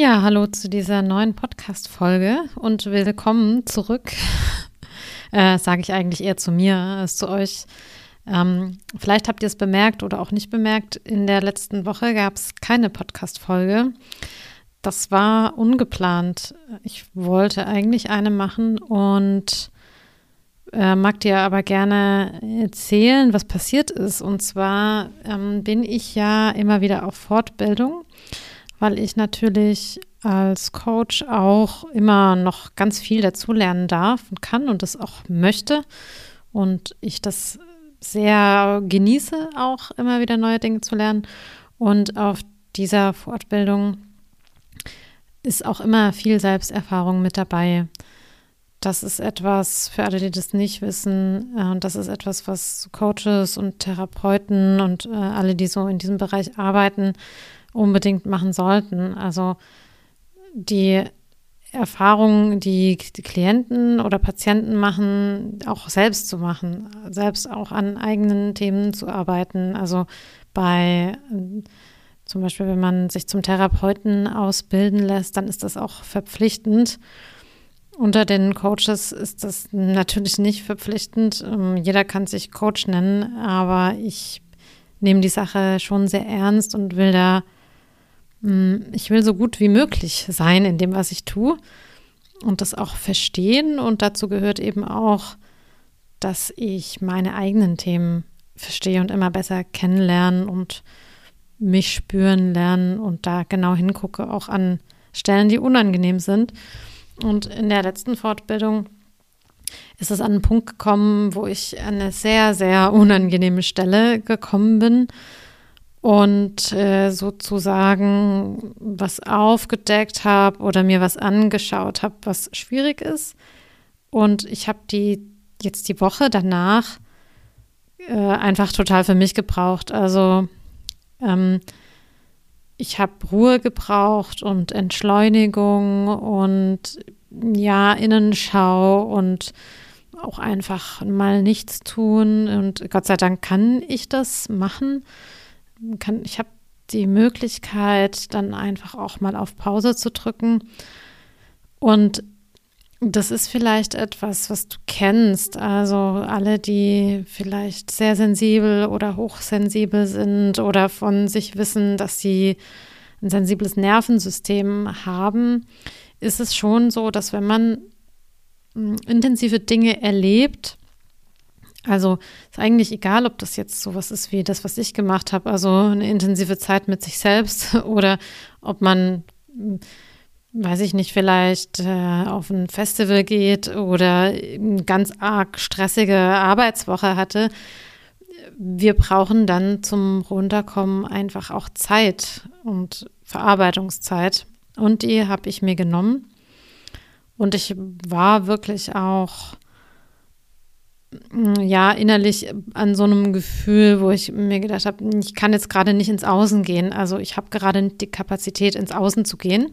Ja, hallo zu dieser neuen Podcast-Folge und willkommen zurück. Äh, Sage ich eigentlich eher zu mir als zu euch. Ähm, vielleicht habt ihr es bemerkt oder auch nicht bemerkt. In der letzten Woche gab es keine Podcast-Folge. Das war ungeplant. Ich wollte eigentlich eine machen und äh, mag dir aber gerne erzählen, was passiert ist. Und zwar ähm, bin ich ja immer wieder auf Fortbildung weil ich natürlich als Coach auch immer noch ganz viel dazulernen darf und kann und das auch möchte. Und ich das sehr genieße, auch immer wieder neue Dinge zu lernen. Und auf dieser Fortbildung ist auch immer viel Selbsterfahrung mit dabei. Das ist etwas, für alle, die das nicht wissen, äh, und das ist etwas, was Coaches und Therapeuten und äh, alle, die so in diesem Bereich arbeiten, unbedingt machen sollten. Also die Erfahrungen, die die Klienten oder Patienten machen, auch selbst zu machen, selbst auch an eigenen Themen zu arbeiten. Also bei zum Beispiel, wenn man sich zum Therapeuten ausbilden lässt, dann ist das auch verpflichtend. Unter den Coaches ist das natürlich nicht verpflichtend. Ähm, jeder kann sich Coach nennen, aber ich nehme die Sache schon sehr ernst und will da ich will so gut wie möglich sein in dem, was ich tue und das auch verstehen. Und dazu gehört eben auch, dass ich meine eigenen Themen verstehe und immer besser kennenlernen und mich spüren lernen und da genau hingucke, auch an Stellen, die unangenehm sind. Und in der letzten Fortbildung ist es an einen Punkt gekommen, wo ich an eine sehr, sehr unangenehme Stelle gekommen bin und äh, sozusagen was aufgedeckt habe oder mir was angeschaut habe, was schwierig ist. Und ich habe die jetzt die Woche danach äh, einfach total für mich gebraucht. Also ähm, ich habe Ruhe gebraucht und Entschleunigung und ja, Innenschau und auch einfach mal nichts tun. Und Gott sei Dank kann ich das machen kann, ich habe die Möglichkeit, dann einfach auch mal auf Pause zu drücken. Und das ist vielleicht etwas, was du kennst. Also alle, die vielleicht sehr sensibel oder hochsensibel sind oder von sich wissen, dass sie ein sensibles Nervensystem haben, ist es schon so, dass wenn man hm, intensive Dinge erlebt, also ist eigentlich egal, ob das jetzt sowas ist wie das, was ich gemacht habe, also eine intensive Zeit mit sich selbst oder ob man, weiß ich nicht, vielleicht äh, auf ein Festival geht oder eine ganz arg stressige Arbeitswoche hatte. Wir brauchen dann zum Runterkommen einfach auch Zeit und Verarbeitungszeit. Und die habe ich mir genommen. Und ich war wirklich auch ja, innerlich an so einem Gefühl, wo ich mir gedacht habe, ich kann jetzt gerade nicht ins Außen gehen. Also ich habe gerade nicht die Kapazität, ins Außen zu gehen.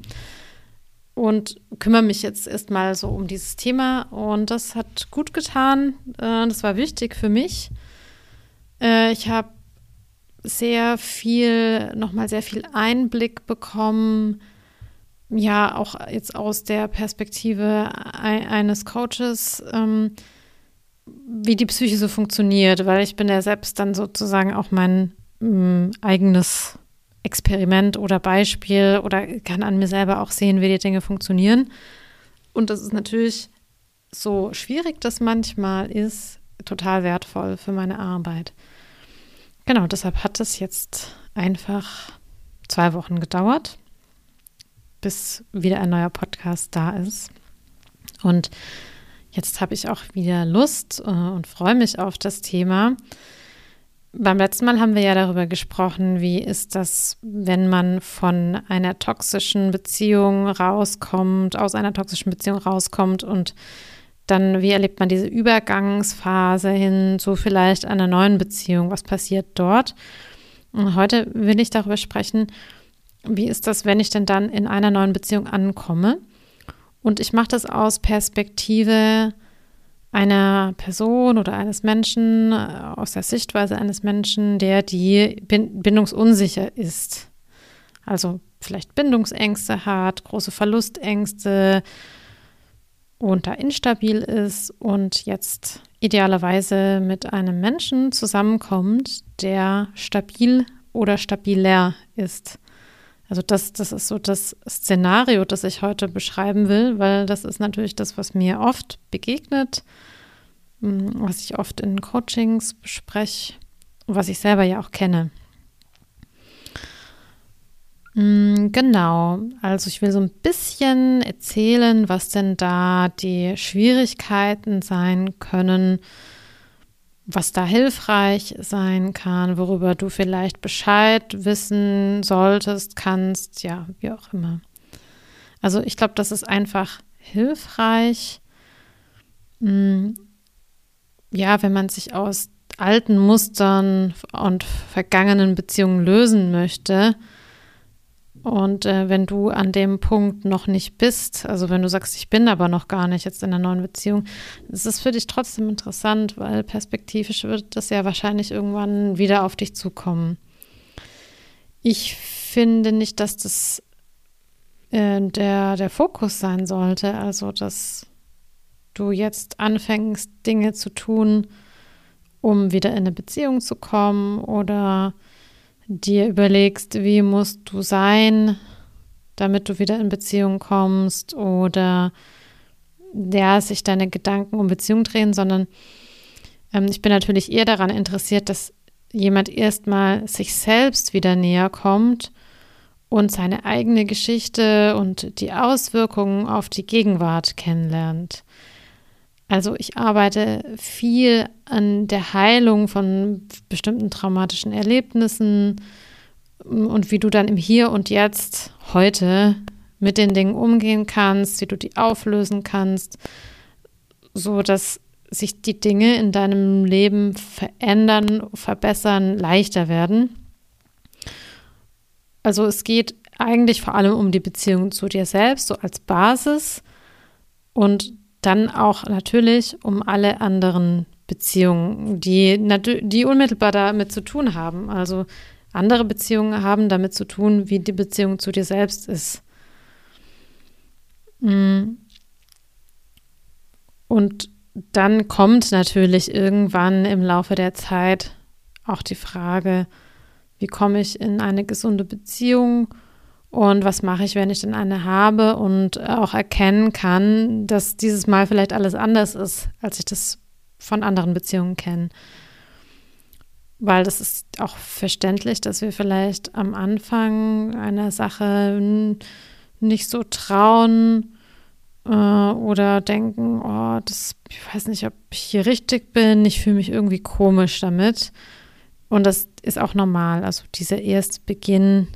Und kümmere mich jetzt erstmal so um dieses Thema. Und das hat gut getan. Äh, das war wichtig für mich. Äh, ich habe sehr viel, nochmal sehr viel Einblick bekommen. Ja, auch jetzt aus der Perspektive eines Coaches. Wie die Psyche so funktioniert, weil ich bin ja selbst dann sozusagen auch mein mh, mm, eigenes Experiment oder Beispiel oder kann an mir selber auch sehen, wie die Dinge funktionieren. Und das ist natürlich so schwierig das manchmal ist, total wertvoll für meine Arbeit. Genau, deshalb hat es jetzt einfach zwei Wochen gedauert, bis wieder ein neuer Podcast da ist. Und Jetzt habe ich auch wieder Lust äh, und freue mich auf das Thema. Beim letzten Mal haben wir ja darüber gesprochen, wie ist das, wenn man von einer toxischen Beziehung rauskommt, aus einer toxischen Beziehung rauskommt und dann, wie erlebt man diese Übergangsphase hin zu vielleicht einer neuen Beziehung? Was passiert dort? Und heute will ich darüber sprechen, wie ist das, wenn ich denn dann in einer neuen Beziehung ankomme? Und ich mache das aus Perspektive einer Person oder eines Menschen, äh, aus der Sichtweise eines Menschen, der die bindungsunsicher ist. Also vielleicht Bindungsängste hat, große Verlustängste und da instabil ist und jetzt idealerweise mit einem Menschen zusammenkommt, der stabil oder stabiler ist. Also das, das ist so das Szenario, das ich heute beschreiben will, weil das ist natürlich das, was mir oft begegnet, hm, was ich oft in Coachings bespreche und was ich selber ja auch kenne. Hm, genau, also ich will so ein bisschen erzählen, was denn da die Schwierigkeiten sein können, was da hilfreich sein kann, worüber du vielleicht Bescheid wissen solltest, kannst, ja, wie auch immer. Also ich glaube, das ist einfach hilfreich, hm, ja, wenn man sich aus alten Mustern und vergangenen Beziehungen lösen möchte, und äh, wenn du an dem Punkt noch nicht bist, also wenn du sagst, ich bin aber noch gar nicht jetzt in einer neuen Beziehung, ist es für dich trotzdem interessant, weil perspektivisch wird das ja wahrscheinlich irgendwann wieder auf dich zukommen. Ich finde nicht, dass das äh, der, der Fokus sein sollte, also dass du jetzt anfängst, Dinge zu tun, um wieder in eine Beziehung zu kommen oder dir überlegst, wie musst du sein, damit du wieder in Beziehung kommst oder ja, sich deine Gedanken um Beziehung drehen, sondern ähm, ich bin natürlich eher daran interessiert, dass jemand erstmal sich selbst wieder näher kommt und seine eigene Geschichte und die Auswirkungen auf die Gegenwart kennenlernt. Also ich arbeite viel an der Heilung von bestimmten traumatischen Erlebnissen und wie du dann im Hier und Jetzt heute mit den Dingen umgehen kannst, wie du die auflösen kannst, so dass sich die Dinge in deinem Leben verändern, verbessern, leichter werden. Also es geht eigentlich vor allem um die Beziehung zu dir selbst, so als Basis. Und dann auch natürlich um alle anderen Beziehungen, die, die unmittelbar damit zu tun haben. Also andere Beziehungen haben damit zu tun, wie die Beziehung zu dir selbst ist. Mm. Und dann kommt natürlich irgendwann im Laufe der Zeit auch die Frage, wie komme ich in eine gesunde Beziehung und was mache ich, wenn ich denn eine habe und auch erkennen kann, dass dieses Mal vielleicht alles anders ist, als ich das von anderen Beziehungen kenne. Weil das ist auch verständlich, dass wir vielleicht am Anfang einer Sache nicht so trauen äh, oder denken, oh, das, ich weiß nicht, ob ich hier richtig bin, ich fühle mich irgendwie komisch damit. Und das ist auch normal. Also dieser erste Beginn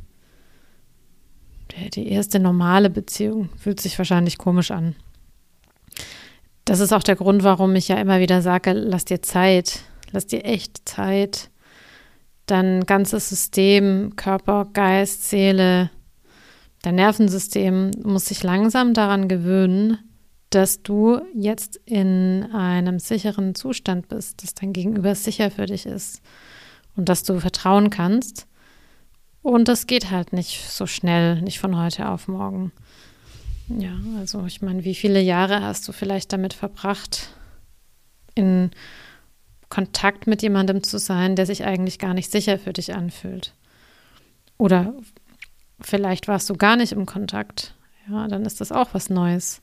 die erste normale Beziehung fühlt sich wahrscheinlich komisch an. Das ist auch der Grund, warum ich ja immer wieder sage, lass dir Zeit, lass dir echt Zeit. Dein ganzes System, Körper, Geist, Seele, dein Nervensystem muss sich langsam daran gewöhnen, dass du jetzt in einem sicheren Zustand bist, dass dein Gegenüber sicher für dich ist und dass du vertrauen kannst und das geht halt nicht so schnell, nicht von heute auf morgen. Ja, also ich meine, wie viele Jahre hast du vielleicht damit verbracht, in Kontakt mit jemandem zu sein, der sich eigentlich gar nicht sicher für dich anfühlt? Oder vielleicht warst du gar nicht im Kontakt. Ja, dann ist das auch was Neues.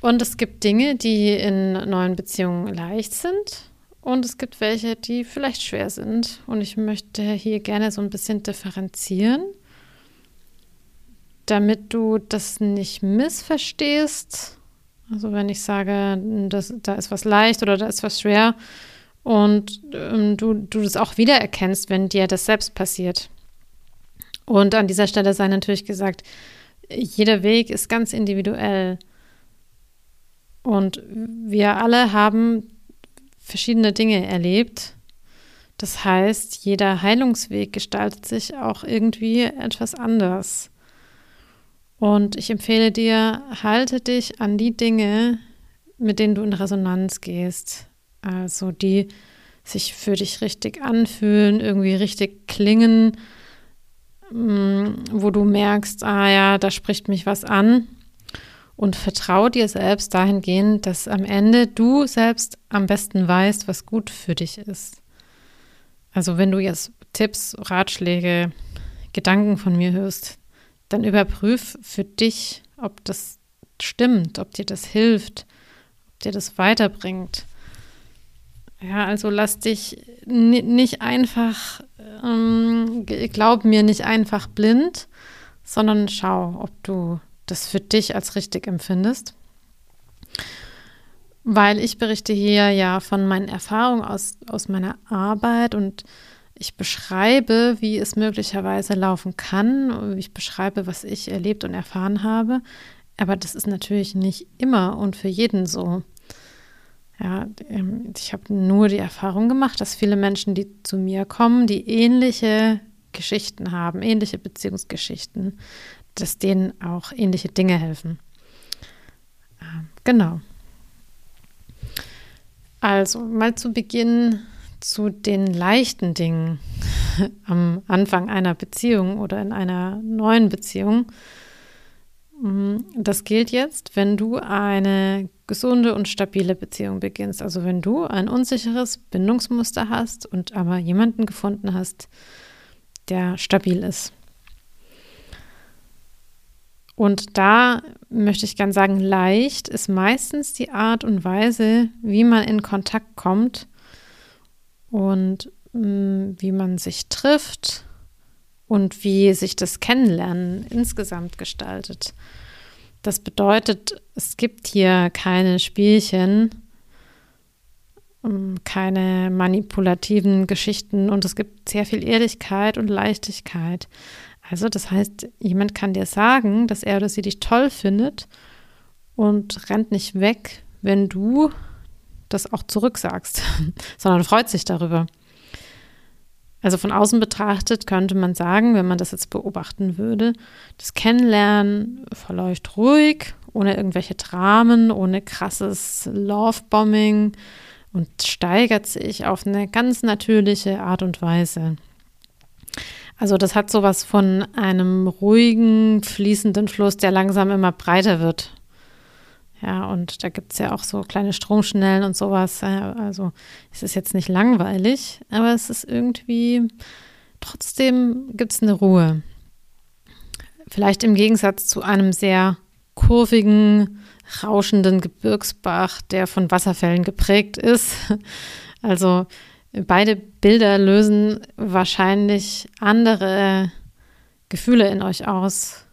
Und es gibt Dinge, die in neuen Beziehungen leicht sind und es gibt welche, die vielleicht schwer sind. Und ich möchte hier gerne so ein bisschen differenzieren, damit du das nicht missverstehst. Also wenn ich sage, das, da ist was leicht oder da ist was schwer und ähm, du, du das auch wiedererkennst, wenn dir das selbst passiert. Und an dieser Stelle sei natürlich gesagt, jeder Weg ist ganz individuell. Und wir alle haben verschiedene Dinge erlebt. Das heißt, jeder Heilungsweg gestaltet sich auch irgendwie etwas anders. Und ich empfehle dir, halte dich an die Dinge, mit denen du in Resonanz gehst. Also die sich für dich richtig anfühlen, irgendwie richtig klingen. mm, wo du merkst, ah ja, da spricht mich was an. Und vertrau dir selbst dahingehend, dass am Ende du selbst am besten weißt, was gut für dich ist. Also wenn du jetzt Tipps, Ratschläge, Gedanken von mir hörst, dann überprüf für dich, ob das stimmt, ob dir das hilft, ob dir das weiterbringt. Ja, also lass dich nicht einfach, ähm, glaub mir nicht einfach blind, sondern schau, ob du das für dich als richtig empfindest. Weil ich berichte hier ja von meinen Erfahrungen aus, aus meiner Arbeit und ich beschreibe, wie es möglicherweise laufen kann. Ich beschreibe, was ich erlebt und erfahren habe. Aber das ist natürlich nicht immer und für jeden so. Ja, ähm, ich habe nur die Erfahrung gemacht, dass viele Menschen, die zu mir kommen, die ähnliche Geschichten haben, ähnliche Beziehungsgeschichten, dass denen auch ähnliche Dinge helfen. Ähm, genau. Also mal zu Beginn zu den leichten Dingen am Anfang einer Beziehung oder in einer neuen Beziehung. Mm, das gilt jetzt, wenn du eine gesunde und stabile Beziehung beginnst. Also wenn du ein unsicheres Bindungsmuster hast und aber jemanden gefunden hast, der stabil ist. Und da möchte ich gern sagen, leicht ist meistens die Art und Weise, wie man in Kontakt kommt und mh, mm, wie man sich trifft und wie sich das Kennenlernen insgesamt gestaltet. Das bedeutet, es gibt hier keine Spielchen, ähm, keine manipulativen Geschichten und es gibt sehr viel Ehrlichkeit und Leichtigkeit. Also das heißt, jemand kann dir sagen, dass er oder sie dich toll findet und rennt nicht weg, wenn du das auch zurücksagst, sondern freut sich darüber. Also von außen betrachtet könnte man sagen, wenn man das jetzt beobachten würde, das Kennenlernen verläuft ruhig, ohne irgendwelche Dramen, ohne krasses Lovebombing und steigert sich auf eine ganz natürliche Art und Weise. Also das hat sowas von einem ruhigen, fließenden Fluss, der langsam immer breiter wird. Ja, und da gibt es ja auch so kleine Stromschnellen und sowas. Also es ist jetzt nicht langweilig, aber es ist irgendwie, trotzdem gibt es eine Ruhe. Vielleicht im Gegensatz zu einem sehr kurvigen, rauschenden Gebirgsbach, der von Wasserfällen geprägt ist. Also beide Bilder lösen wahrscheinlich andere Gefühle in euch aus.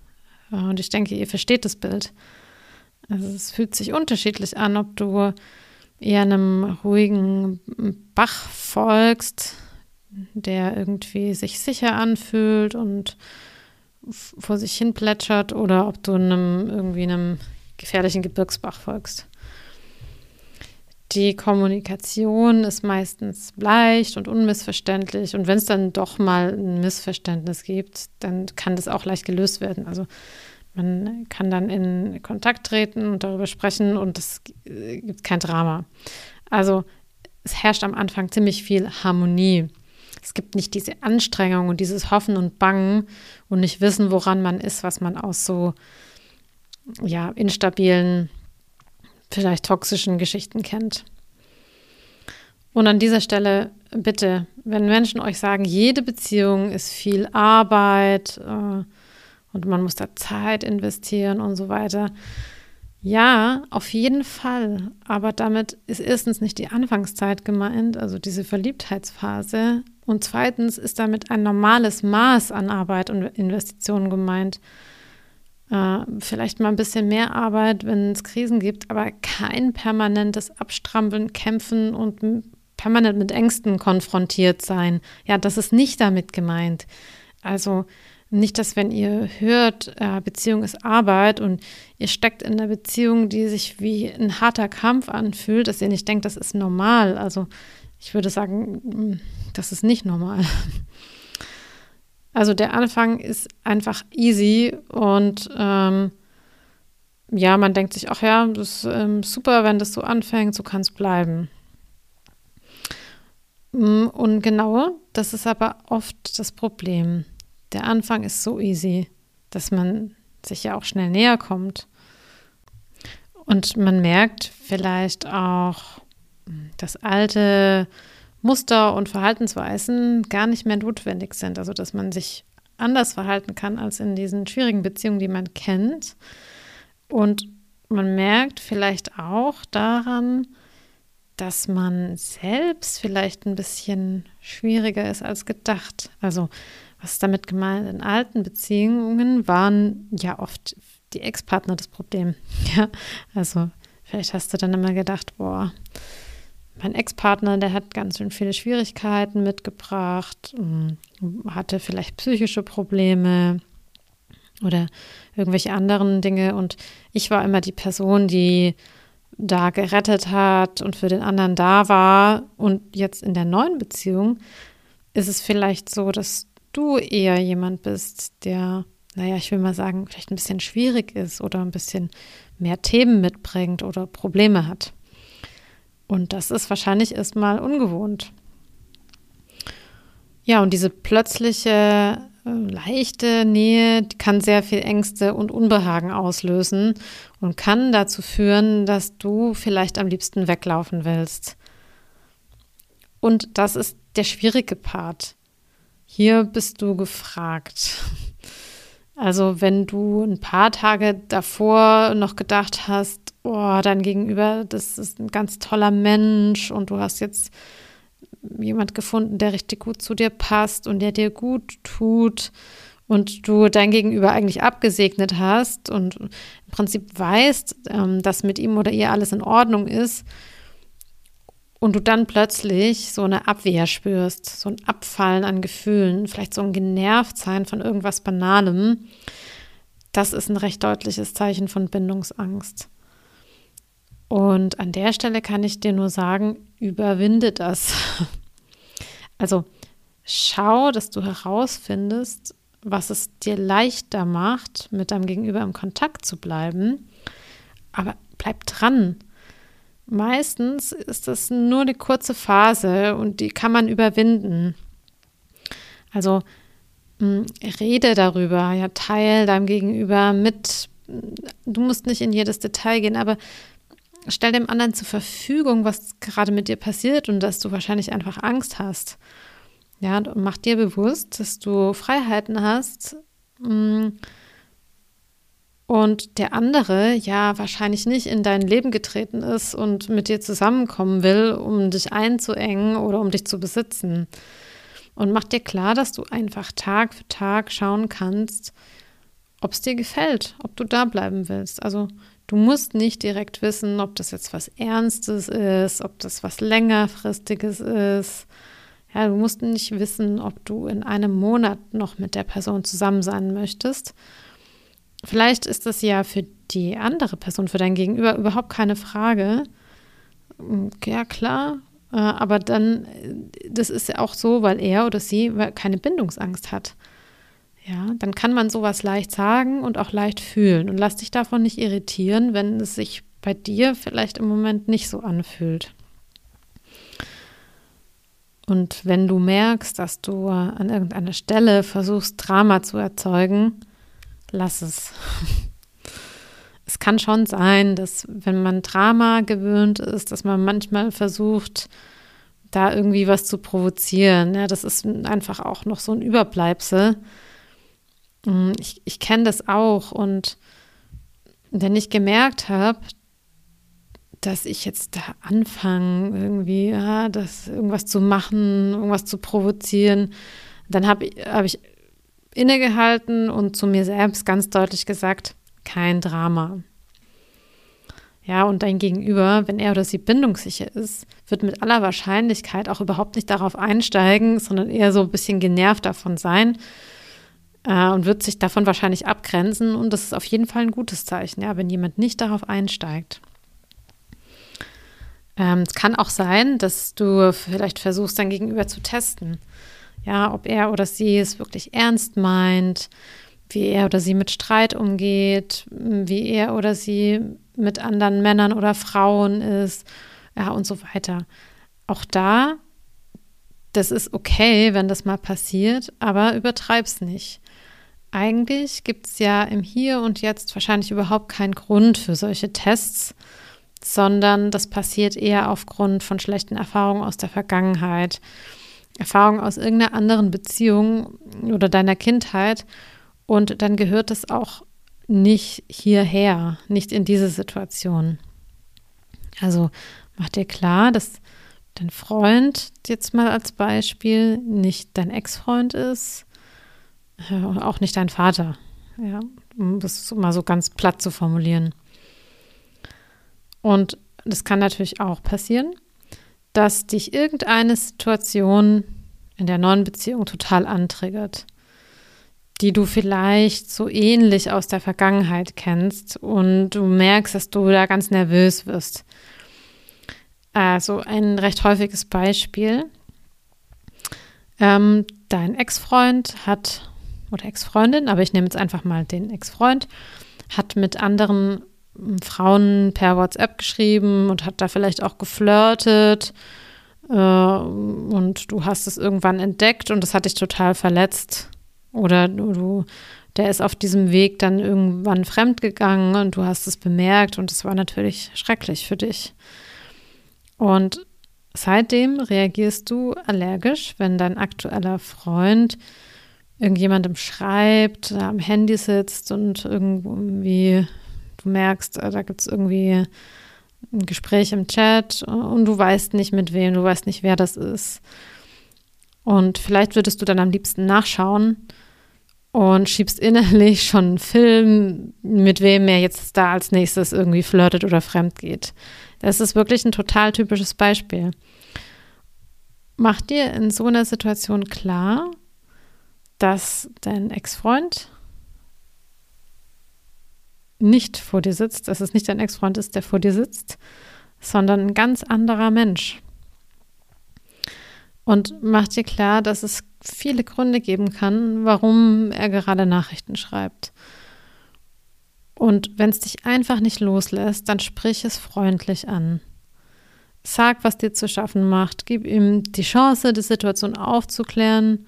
Und ich denke, ihr versteht das Bild. Also es fühlt sich unterschiedlich an, ob du eher einem ruhigen Bach folgst, der irgendwie sich sicher anfühlt und vor sich hin plätschert, oder ob du einem irgendwie einem gefährlichen Gebirgsbach folgst. Die Kommunikation ist meistens leicht und unmissverständlich. Und wenn es dann doch mal ein Missverständnis gibt, dann kann das auch leicht gelöst werden. Also man kann dann in Kontakt treten und darüber sprechen und es gibt kein Drama. Also es herrscht am Anfang ziemlich viel Harmonie. Es gibt nicht diese Anstrengung und dieses Hoffen und Bangen und nicht wissen, woran man ist, was man aus so ja, instabilen, vielleicht toxischen Geschichten kennt. Und an dieser Stelle bitte, wenn Menschen euch sagen, jede Beziehung ist viel Arbeit, äh, und man muss da Zeit investieren und so weiter. Ja, auf jeden Fall. Aber damit ist erstens nicht die Anfangszeit gemeint, also diese Verliebtheitsphase. Und zweitens ist damit ein normales Maß an Arbeit und Investitionen gemeint. Äh, vielleicht mal ein bisschen mehr Arbeit, wenn es Krisen gibt, aber kein permanentes Abstrampeln, Kämpfen und permanent mit Ängsten konfrontiert sein. Ja, das ist nicht damit gemeint. Also nicht, dass wenn ihr hört, äh, Beziehung ist Arbeit und ihr steckt in einer Beziehung, die sich wie ein harter Kampf anfühlt, dass ihr nicht denkt, das ist normal. Also ich würde sagen, das ist nicht normal. Also der Anfang ist einfach easy und ähm, ja, man denkt sich, ach ja, das ist ähm, super, wenn das so anfängt, so kann es bleiben. Mm, und genau, das ist aber oft das Problem. der Anfang ist so easy, dass man sich ja auch schnell näher kommt. Und man merkt vielleicht auch, dass alte Muster und Verhaltensweisen gar nicht mehr notwendig sind. Also dass man sich anders verhalten kann als in diesen schwierigen Beziehungen, die man kennt. Und man merkt vielleicht auch daran, dass man selbst vielleicht ein bisschen schwieriger ist als gedacht. Also was ist damit gemeint? In alten Beziehungen waren ja oft die Ex-Partner das Problem. Ja, also vielleicht hast du dann immer gedacht, boah, mein Ex-Partner, der hat ganz schön viele Schwierigkeiten mitgebracht, hm, hatte vielleicht psychische Probleme oder irgendwelche anderen Dinge. Und ich war immer die Person, die da gerettet hat und für den anderen da war. Und jetzt in der neuen Beziehung ist es vielleicht so, dass du eher jemand bist, der, naja, ich will mal sagen, vielleicht ein bisschen schwierig ist oder ein bisschen mehr Themen mitbringt oder Probleme hat. Und das ist wahrscheinlich erstmal ungewohnt. Ja, und diese plötzliche, äh, leichte Nähe kann sehr viel Ängste und Unbehagen auslösen und kann dazu führen, dass du vielleicht am liebsten weglaufen willst. Und das ist der schwierige Part. Hier bist du gefragt. Also wenn du ein paar Tage davor noch gedacht hast, oh, dein Gegenüber, das ist ein ganz toller Mensch und du hast jetzt jemand gefunden, der richtig gut zu dir passt und der dir gut tut und du dein Gegenüber eigentlich abgesegnet hast und im Prinzip weißt, ähm, dass mit ihm oder ihr alles in Ordnung ist und du dann plötzlich so eine Abwehr spürst, so ein Abfallen an Gefühlen, vielleicht so ein Genervtsein von irgendwas Banalem, das ist ein recht deutliches Zeichen von Bindungsangst. Und an der Stelle kann ich dir nur sagen, überwinde das. Also schau, dass du herausfindest, was es dir leichter macht, mit deinem Gegenüber im Kontakt zu bleiben. Aber bleib dran. Meistens ist das nur eine kurze Phase und die kann man überwinden. Also mh, hm, rede darüber, ja, teil deinem Gegenüber mit. Du musst nicht in jedes Detail gehen, aber stell dem anderen zur Verfügung, was gerade mit dir passiert und dass du wahrscheinlich einfach Angst hast. Ja, mach dir bewusst, dass du Freiheiten hast mm, und der andere ja wahrscheinlich nicht in dein Leben getreten ist und mit dir zusammenkommen will, um dich einzuengen oder um dich zu besitzen. Und mach dir klar, dass du einfach Tag für Tag schauen kannst, ob es dir gefällt, ob du da bleiben willst. Also Du musst nicht direkt wissen, ob das jetzt was Ernstes ist, ob das was längerfristiges ist. Ja, du musst nicht wissen, ob du in einem Monat noch mit der Person zusammen sein möchtest. Vielleicht ist das ja für die andere Person, für dein Gegenüber überhaupt keine Frage. Ja, klar. Äh, aber dann, das ist ja auch so, weil er oder sie keine Bindungsangst hat. Ja, dann kann man sowas leicht sagen und auch leicht fühlen. Und lass dich davon nicht irritieren, wenn es sich bei dir vielleicht im Moment nicht so anfühlt. Und wenn du merkst, dass du an irgendeiner Stelle versuchst, Drama zu erzeugen, lass es. Es kann schon sein, dass wenn man Drama gewöhnt ist, dass man manchmal versucht, da irgendwie was zu provozieren. Ja, das ist einfach auch noch so ein Überbleibsel ich, ich kenne das auch und wenn ich gemerkt habe, dass ich jetzt da anfange, irgendwie, ja, das irgendwas zu machen, irgendwas zu provozieren, dann habe hab ich innegehalten und zu mir selbst ganz deutlich gesagt, kein Drama. Ja, und dein Gegenüber, wenn er oder sie bindungssicher ist, wird mit aller Wahrscheinlichkeit auch überhaupt nicht darauf einsteigen, sondern eher so ein bisschen genervt davon sein, äh, und wird sich davon wahrscheinlich abgrenzen. Und das ist auf jeden Fall ein gutes Zeichen, ja, wenn jemand nicht darauf einsteigt. Ähm, es kann auch sein, dass du vielleicht versuchst, dein Gegenüber zu testen. Ja, ob er oder sie es wirklich ernst meint, wie er oder sie mit Streit umgeht, wie er oder sie mit anderen Männern oder Frauen ist, ja, und so weiter. Auch da, das ist okay, wenn das mal passiert, aber übertreib's nicht. Eigentlich gibt es ja im Hier und Jetzt wahrscheinlich überhaupt keinen Grund für solche Tests, sondern das passiert eher aufgrund von schlechten Erfahrungen aus der Vergangenheit, Erfahrungen aus irgendeiner anderen Beziehung oder deiner Kindheit. Und dann gehört es auch nicht hierher, nicht in diese Situation. Also mach dir klar, dass dein Freund jetzt mal als Beispiel nicht dein Ex-Freund ist, äh, auch nicht dein Vater. Ja, um das mal so ganz platt zu formulieren. Und das kann natürlich auch passieren, dass dich irgendeine Situation in der neuen Beziehung total antriggert, die du vielleicht so ähnlich aus der Vergangenheit kennst und du merkst, dass du da ganz nervös wirst. Also ein recht häufiges Beispiel. Ähm, dein Ex-Freund hat, oder Ex-Freundin, aber ich nehme jetzt einfach mal den Ex-Freund, hat mit anderen Frauen per WhatsApp geschrieben und hat da vielleicht auch geflirtet. Äh, und du hast es irgendwann entdeckt und das hat dich total verletzt. Oder du, der ist auf diesem Weg dann irgendwann fremdgegangen und du hast es bemerkt und es war natürlich schrecklich für dich. Und seitdem reagierst du allergisch, wenn dein aktueller Freund irgendjemandem schreibt, am Handy sitzt und irgendwie du merkst, äh, da gibt es irgendwie ein Gespräch im Chat und du weißt nicht mit wem, du weißt nicht, wer das ist. Und vielleicht würdest du dann am liebsten nachschauen und schiebst innerlich schon einen Film, mit wem er jetzt da als nächstes irgendwie flirtet oder fremd geht. Das ist wirklich ein total typisches Beispiel. Mach dir in so einer Situation klar, dass dein Ex-Freund nicht vor dir sitzt, dass es nicht dein Ex-Freund ist, der vor dir sitzt, sondern ein ganz anderer Mensch. Und mach dir klar, dass es viele Gründe geben kann, warum er gerade Nachrichten schreibt. Und wenn es dich einfach nicht loslässt, dann sprich es freundlich an. Sag, was dir zu schaffen macht. Gib ihm die Chance, die Situation aufzuklären.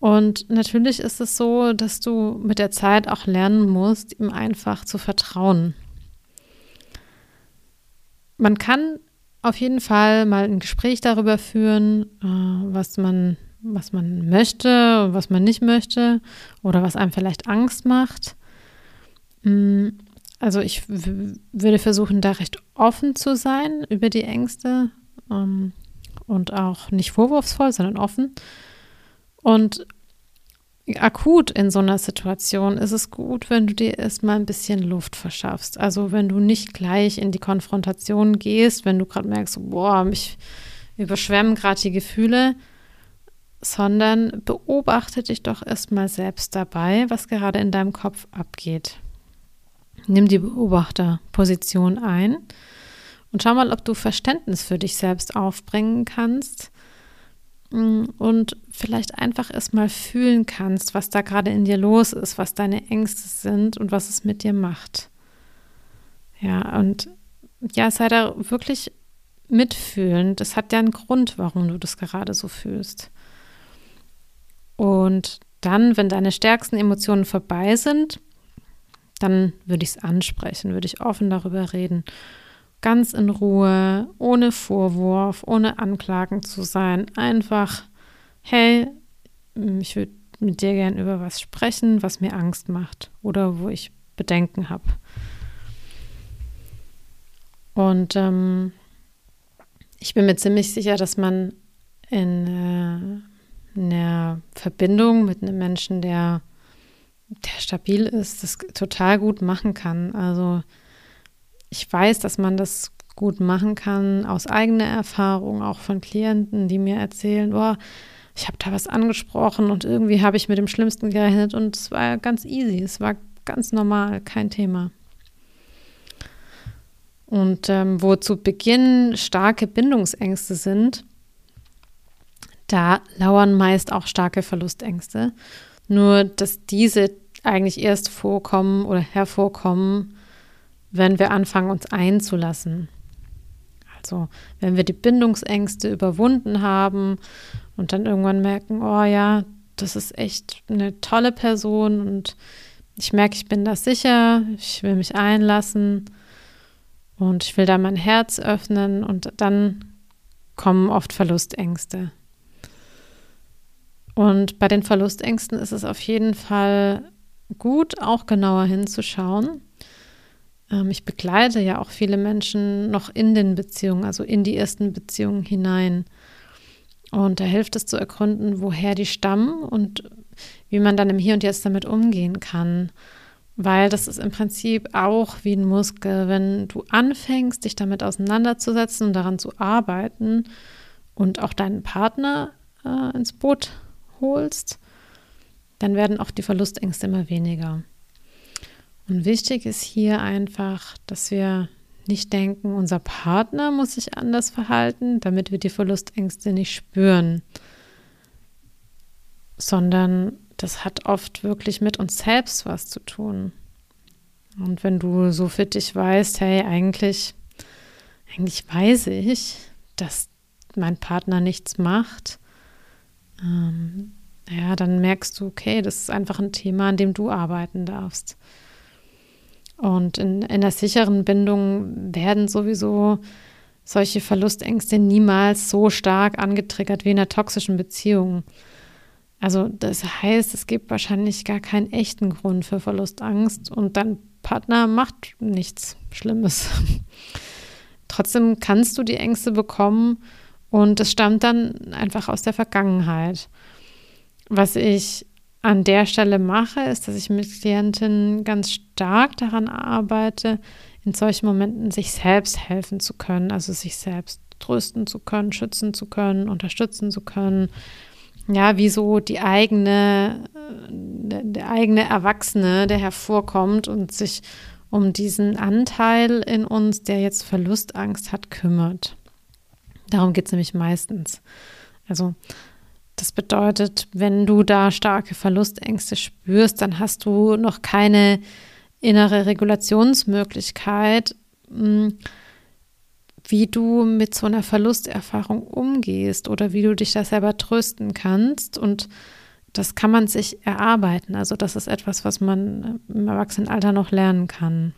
Und natürlich ist es so, dass du mit der Zeit auch lernen musst, ihm einfach zu vertrauen. Man kann auf jeden Fall mal ein Gespräch darüber führen, äh, was man, was man möchte und was man nicht möchte oder was einem vielleicht Angst macht. Mm, also ich würde versuchen, da recht offen zu sein über die Ängste ähm, und auch nicht vorwurfsvoll, sondern offen. Und akut in so einer Situation ist es gut, wenn du dir erstmal ein bisschen Luft verschaffst. Also wenn du nicht gleich in die Konfrontation gehst, wenn du gerade merkst, boah, mich überschwemmen gerade die Gefühle, sondern beobachte dich doch erstmal selbst dabei, was gerade in deinem Kopf abgeht. Nimm die Beobachterposition ein und schau mal, ob du Verständnis für dich selbst aufbringen kannst und vielleicht einfach erstmal fühlen kannst, was da gerade in dir los ist, was deine Ängste sind und was es mit dir macht. Ja, und ja, sei da wirklich mitfühlend. Das hat ja einen Grund, warum du das gerade so fühlst. Und dann, wenn deine stärksten Emotionen vorbei sind, dann würde ich es ansprechen, würde ich offen darüber reden ganz in Ruhe, ohne Vorwurf, ohne Anklagen zu sein. Einfach, hey, ich würde mit dir gern über was sprechen, was mir Angst macht oder wo ich Bedenken habe. Und ähm, ich bin mir ziemlich sicher, dass man in äh, einer Verbindung mit einem Menschen, der, der stabil ist, das total gut machen kann. Also ich weiß, dass man das gut machen kann, aus eigener Erfahrung, auch von Klienten, die mir erzählen, boah, ich habe da was angesprochen und irgendwie habe ich mit dem Schlimmsten gerechnet und es war ganz easy, es war ganz normal, kein Thema. Und ähm, wo zu Beginn starke Bindungsängste sind, da lauern meist auch starke Verlustängste. Nur, dass diese eigentlich erst vorkommen oder hervorkommen, wenn wir anfangen, uns einzulassen. Also wenn wir die Bindungsängste überwunden haben und dann irgendwann merken, oh ja, das ist echt eine tolle Person und ich merke, ich bin da sicher, ich will mich einlassen und ich will da mein Herz öffnen und dann kommen oft Verlustängste. Und bei den Verlustängsten ist es auf jeden Fall gut, auch genauer hinzuschauen. Ähm, ich begleite ja auch viele Menschen noch in den Beziehungen, also in die ersten Beziehungen hinein. Und da hilft es zu ergründen, woher die stammen und wie man dann im Hier und Jetzt damit umgehen kann. Weil das ist im Prinzip auch wie ein Muskel. Wenn du anfängst, dich damit auseinanderzusetzen und daran zu arbeiten und auch deinen Partner äh, ins Boot holst, dann werden auch die Verlustängste immer weniger. Und wichtig ist hier einfach, dass wir nicht denken, unser Partner muss sich anders verhalten, damit wir die Verlustängste nicht spüren, sondern das hat oft wirklich mit uns selbst was zu tun. Und wenn du so für dich weißt, hey, eigentlich, eigentlich weiß ich, dass mein Partner nichts macht, ähm, ja, dann merkst du, okay, das ist einfach ein Thema, an dem du arbeiten darfst. Und in, in einer sicheren Bindung werden sowieso solche Verlustängste niemals so stark angetriggert wie in einer toxischen Beziehung. Also das heißt, es gibt wahrscheinlich gar keinen echten Grund für Verlustangst und dein Partner macht nichts Schlimmes. Trotzdem kannst du die Ängste bekommen und es stammt dann einfach aus der Vergangenheit. Was ich an der Stelle mache, ist, dass ich mit Klientinnen ganz stark daran arbeite, in solchen Momenten sich selbst helfen zu können, also sich selbst trösten zu können, schützen zu können, unterstützen zu können. Ja, wie so die eigene, der, der eigene Erwachsene, der hervorkommt und sich um diesen Anteil in uns, der jetzt Verlustangst hat, kümmert. Darum geht es nämlich meistens. Also das bedeutet, wenn du da starke Verlustängste spürst, dann hast du noch keine innere Regulationsmöglichkeit, hm, wie du mit so einer Verlusterfahrung umgehst oder wie du dich da selber trösten kannst. Und das kann man sich erarbeiten. Also das ist etwas, was man im Erwachsenenalter noch lernen kann.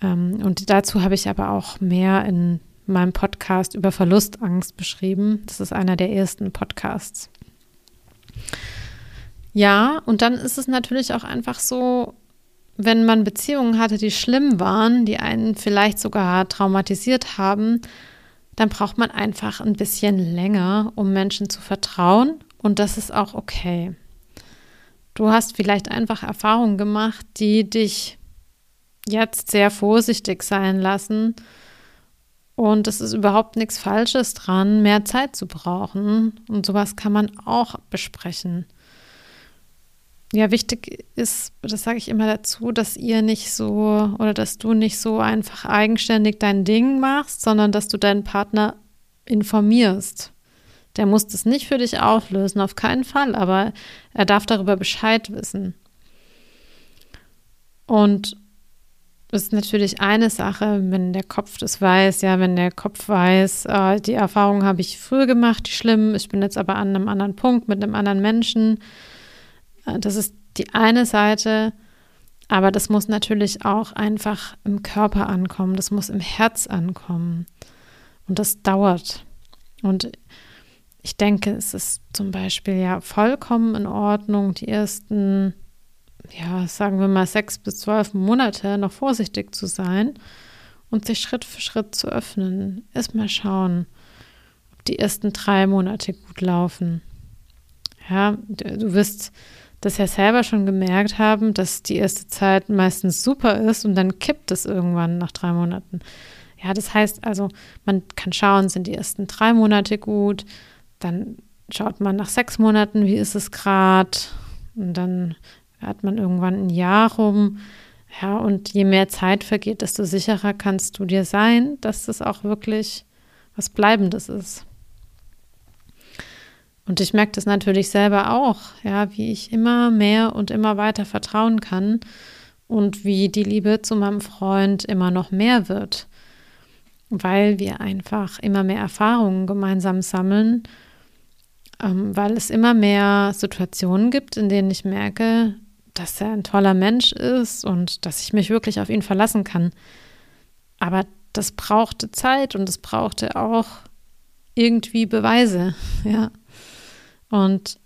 Ähm, und dazu habe ich aber auch mehr in meinem Podcast über Verlustangst beschrieben. Das ist einer der ersten Podcasts. Ja, und dann ist es natürlich auch einfach so, wenn man Beziehungen hatte, die schlimm waren, die einen vielleicht sogar traumatisiert haben, dann braucht man einfach ein bisschen länger, um Menschen zu vertrauen. Und das ist auch okay. Du hast vielleicht einfach Erfahrungen gemacht, die dich jetzt sehr vorsichtig sein lassen und es ist überhaupt nichts Falsches dran, mehr Zeit zu brauchen. Und sowas kann man auch besprechen. Ja, wichtig ist, das sage ich immer dazu, dass ihr nicht so oder dass du nicht so einfach eigenständig dein Ding machst, sondern dass du deinen Partner informierst. Der muss das nicht für dich auflösen, auf keinen Fall, aber er darf darüber Bescheid wissen. Und ist natürlich eine Sache, wenn der Kopf das weiß, ja, wenn der Kopf weiß, äh, die Erfahrung habe ich früher gemacht, die schlimm, ich bin jetzt aber an einem anderen Punkt mit einem anderen Menschen. Äh, das ist die eine Seite, aber das muss natürlich auch einfach im Körper ankommen, das muss im Herz ankommen. Und das dauert. Und ich denke, es ist zum Beispiel ja vollkommen in Ordnung, die ersten ja, sagen wir mal, sechs bis zwölf Monate noch vorsichtig zu sein und sich Schritt für Schritt zu öffnen. Erstmal schauen, ob die ersten drei Monate gut laufen. Ja, du wirst das ja selber schon gemerkt haben, dass die erste Zeit meistens super ist und dann kippt es irgendwann nach drei Monaten. Ja, das heißt also, man kann schauen, sind die ersten drei Monate gut, dann schaut man nach sechs Monaten, wie ist es gerade, und dann hat man irgendwann ein Jahr rum. Ja, und je mehr Zeit vergeht, desto sicherer kannst du dir sein, dass das auch wirklich was Bleibendes ist. Und ich merke das natürlich selber auch, ja, wie ich immer mehr und immer weiter vertrauen kann und wie die Liebe zu meinem Freund immer noch mehr wird, weil wir einfach immer mehr Erfahrungen gemeinsam sammeln ähm, weil es immer mehr Situationen gibt, in denen ich merke, dass er ein toller Mensch ist und dass ich mich wirklich auf ihn verlassen kann. Aber das brauchte Zeit und es brauchte auch irgendwie Beweise, ja. Und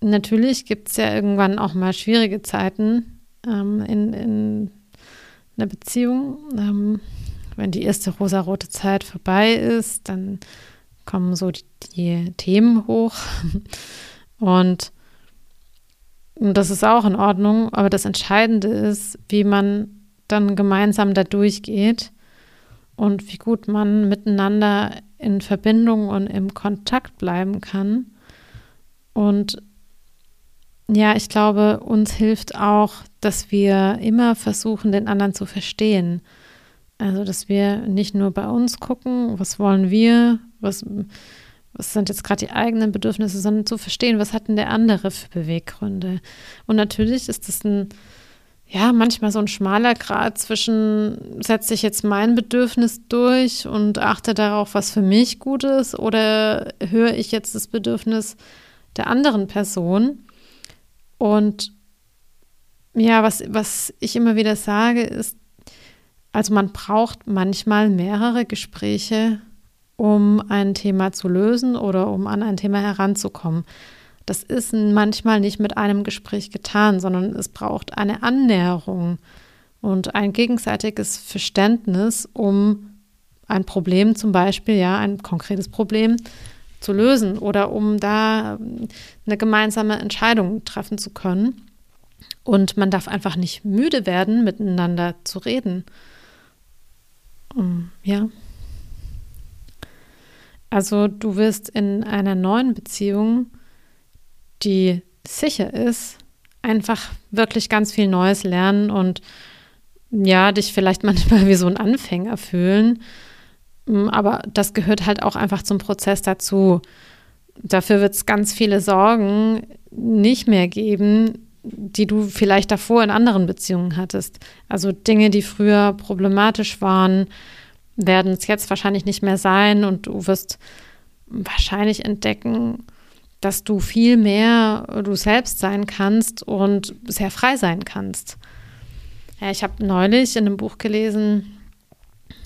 natürlich gibt es ja irgendwann auch mal schwierige Zeiten ähm, in, in einer Beziehung. Ähm, wenn die erste rosarote Zeit vorbei ist, dann kommen so die, die Themen hoch. Und das ist auch in Ordnung, aber das Entscheidende ist, wie man dann gemeinsam da durchgeht und wie gut man miteinander in Verbindung und im Kontakt bleiben kann. Und ja, ich glaube, uns hilft auch, dass wir immer versuchen, den anderen zu verstehen. Also, dass wir nicht nur bei uns gucken, was wollen wir, was, was sind jetzt gerade die eigenen Bedürfnisse, sondern zu verstehen, was hat denn der andere für Beweggründe. Und natürlich ist das ein, ja, manchmal so ein schmaler Grad zwischen, setze ich jetzt mein Bedürfnis durch und achte darauf, was für mich gut ist, oder höre ich jetzt das Bedürfnis der anderen Person. Und ja, was, was ich immer wieder sage, ist, also man braucht manchmal mehrere Gespräche, um ein Thema zu lösen oder um an ein Thema heranzukommen. Das ist manchmal nicht mit einem Gespräch getan, sondern es braucht eine Annäherung und ein gegenseitiges Verständnis, um ein Problem zum Beispiel, ja, ein konkretes Problem zu lösen oder um da ähm, eine gemeinsame Entscheidung treffen zu können. Und man darf einfach nicht müde werden, miteinander zu reden. Um, ja. Also du wirst in einer neuen Beziehung, die sicher ist, einfach wirklich ganz viel Neues lernen und ja, dich vielleicht manchmal wie so ein Anfänger fühlen Mm, aber das gehört halt auch einfach zum Prozess dazu. Dafür wird es ganz viele Sorgen nicht mehr geben, die du vielleicht davor in anderen Beziehungen hattest. Also Dinge, die früher problematisch waren, werden es jetzt wahrscheinlich nicht mehr sein und du wirst wahrscheinlich entdecken, dass du viel mehr du selbst sein kannst und sehr frei sein kannst. Ja, ich habe neulich in einem Buch gelesen,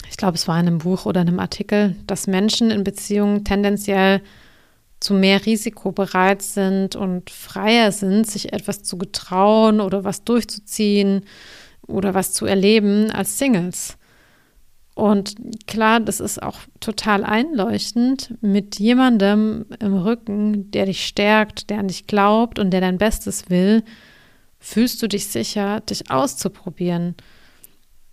ich glaube, es war in einem Buch oder einem Artikel, dass Menschen in Beziehungen tendenziell zu mehr Risiko bereit sind und freier sind, sich etwas zu getrauen oder was durchzuziehen oder was zu erleben als Singles. Und klar, das ist auch total einleuchtend mit jemandem im Rücken, der dich stärkt, der an dich glaubt und der dein Bestes will, fühlst du dich sicher, dich auszuprobieren.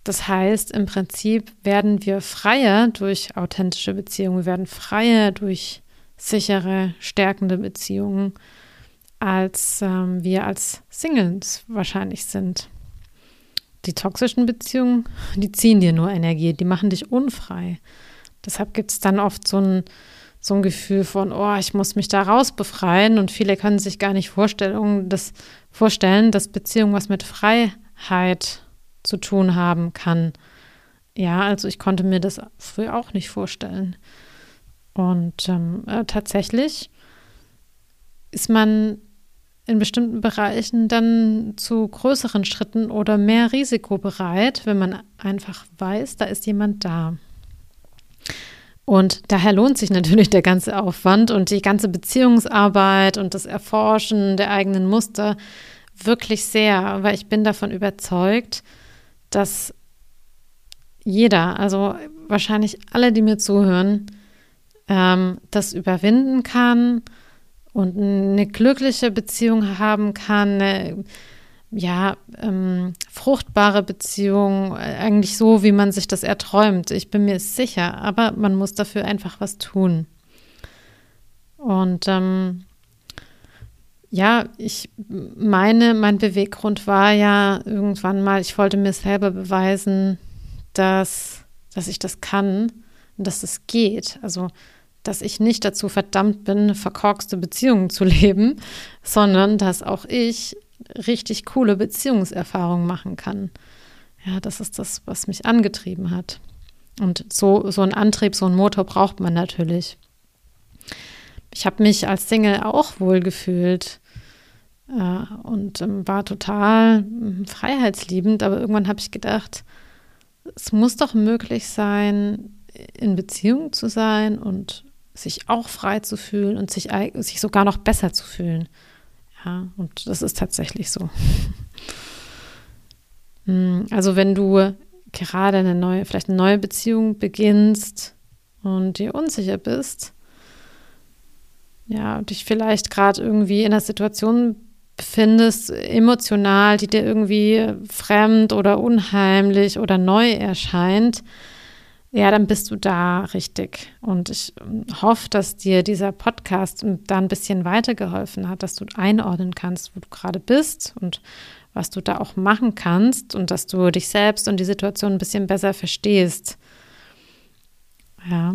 Das heißt, im Prinzip werden wir freier durch authentische Beziehungen, wir werden freier durch sichere, stärkende Beziehungen, als ähm, wir als Singles wahrscheinlich sind. Die toxischen Beziehungen, die ziehen dir nur Energie, die machen dich unfrei. Deshalb gibt es dann oft so ein, so ein Gefühl von, oh, ich muss mich da raus befreien und viele können sich gar nicht vorstellen, dass, vorstellen, dass Beziehung was mit Freiheit zu tun haben kann. Ja, also ich konnte mir das früher auch nicht vorstellen. Und ähm, äh, tatsächlich ist man in bestimmten Bereichen dann zu größeren Schritten oder mehr Risiko bereit, wenn man einfach weiß, da ist jemand da. Und daher lohnt sich natürlich der ganze Aufwand und die ganze Beziehungsarbeit und das Erforschen der eigenen Muster wirklich sehr, weil ich bin davon überzeugt, dass jeder, also wahrscheinlich alle, die mir zuhören, ähm, das überwinden kann und eine glückliche Beziehung haben kann, eine ja, ähm, fruchtbare Beziehung, eigentlich so, wie man sich das erträumt. Ich bin mir sicher, aber man muss dafür einfach was tun. Und ähm, ja, ich meine, mein Beweggrund war ja irgendwann mal, ich wollte mir selber beweisen, dass, dass ich das kann und dass es geht. Also, dass ich nicht dazu verdammt bin, verkorkste Beziehungen zu leben, sondern dass auch ich richtig coole Beziehungserfahrungen machen kann. Ja, das ist das, was mich angetrieben hat. Und so, so ein Antrieb, so ein Motor braucht man natürlich. ich habe mich als Single auch wohl gefühlt äh, und ähm, war total ähm, freiheitsliebend, aber irgendwann habe ich gedacht, es muss doch möglich sein, in Beziehung zu sein und sich auch frei zu fühlen und sich, sich sogar noch besser zu fühlen. Ja, und das ist tatsächlich so. Hm, also wenn du gerade eine neue, vielleicht eine neue Beziehung beginnst und dir unsicher bist, ja, dich vielleicht gerade irgendwie in einer Situation befindest, emotional, die dir irgendwie fremd oder unheimlich oder neu erscheint, ja, dann bist du da richtig. Und ich ähm, hoffe, dass dir dieser Podcast da ein bisschen weitergeholfen hat, dass du einordnen kannst, wo du gerade bist und was du da auch machen kannst und dass du dich selbst und die Situation ein bisschen besser verstehst. Ja.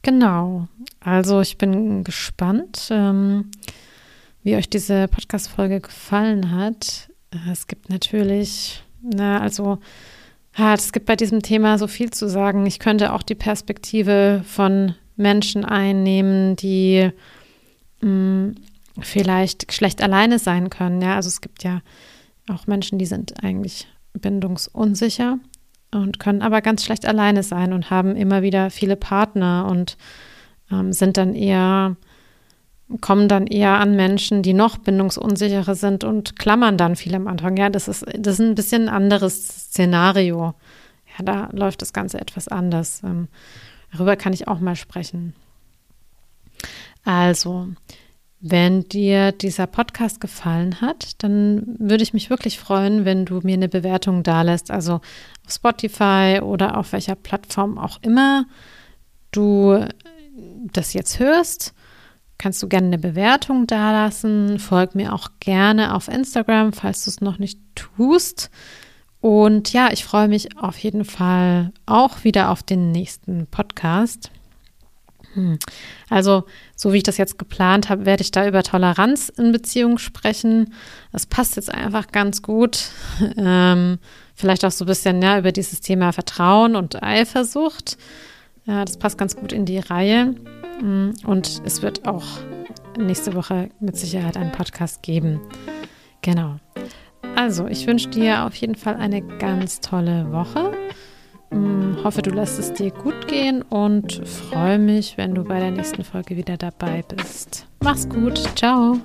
Genau. Also ich bin gespannt, ähm, wie euch diese Podcast-Folge gefallen hat. Äh, es gibt natürlich, na, also ja, es gibt bei diesem Thema so viel zu sagen. Ich könnte auch die Perspektive von Menschen einnehmen, die mh, mm, vielleicht schlecht alleine sein können. Ja, also es gibt ja auch Menschen, die sind eigentlich bindungsunsicher und können aber ganz schlecht alleine sein und haben immer wieder viele Partner und ähm, sind dann eher kommen dann eher an Menschen, die noch bindungsunsicherer sind und klammern dann viel am Anfang. Ja, das ist, das ist ein bisschen ein anderes Szenario. Ja, da läuft das Ganze etwas anders. Ähm, darüber kann ich auch mal sprechen. Also, wenn dir dieser Podcast gefallen hat, dann würde ich mich wirklich freuen, wenn du mir eine Bewertung dalässt. Also auf Spotify oder auf welcher Plattform auch immer du das jetzt hörst kannst du gerne eine Bewertung dalassen. Folg mir auch gerne auf Instagram, falls du es noch nicht tust. Und ja, ich freue mich auf jeden Fall auch wieder auf den nächsten Podcast. Hm. Also, so wie ich das jetzt geplant habe, werde ich da über Toleranz in Beziehungen sprechen. Das passt jetzt einfach ganz gut. Ähm, vielleicht auch so ein bisschen ja, über dieses Thema Vertrauen und Eifersucht. Ja, das passt ganz gut in die Reihe. Und es wird auch nächste Woche mit Sicherheit einen Podcast geben. Genau. Also, ich wünsche dir auf jeden Fall eine ganz tolle Woche. Mm, hoffe, du lässt es dir gut gehen und freue mich, wenn du bei der nächsten Folge wieder dabei bist. Mach's gut. Ciao.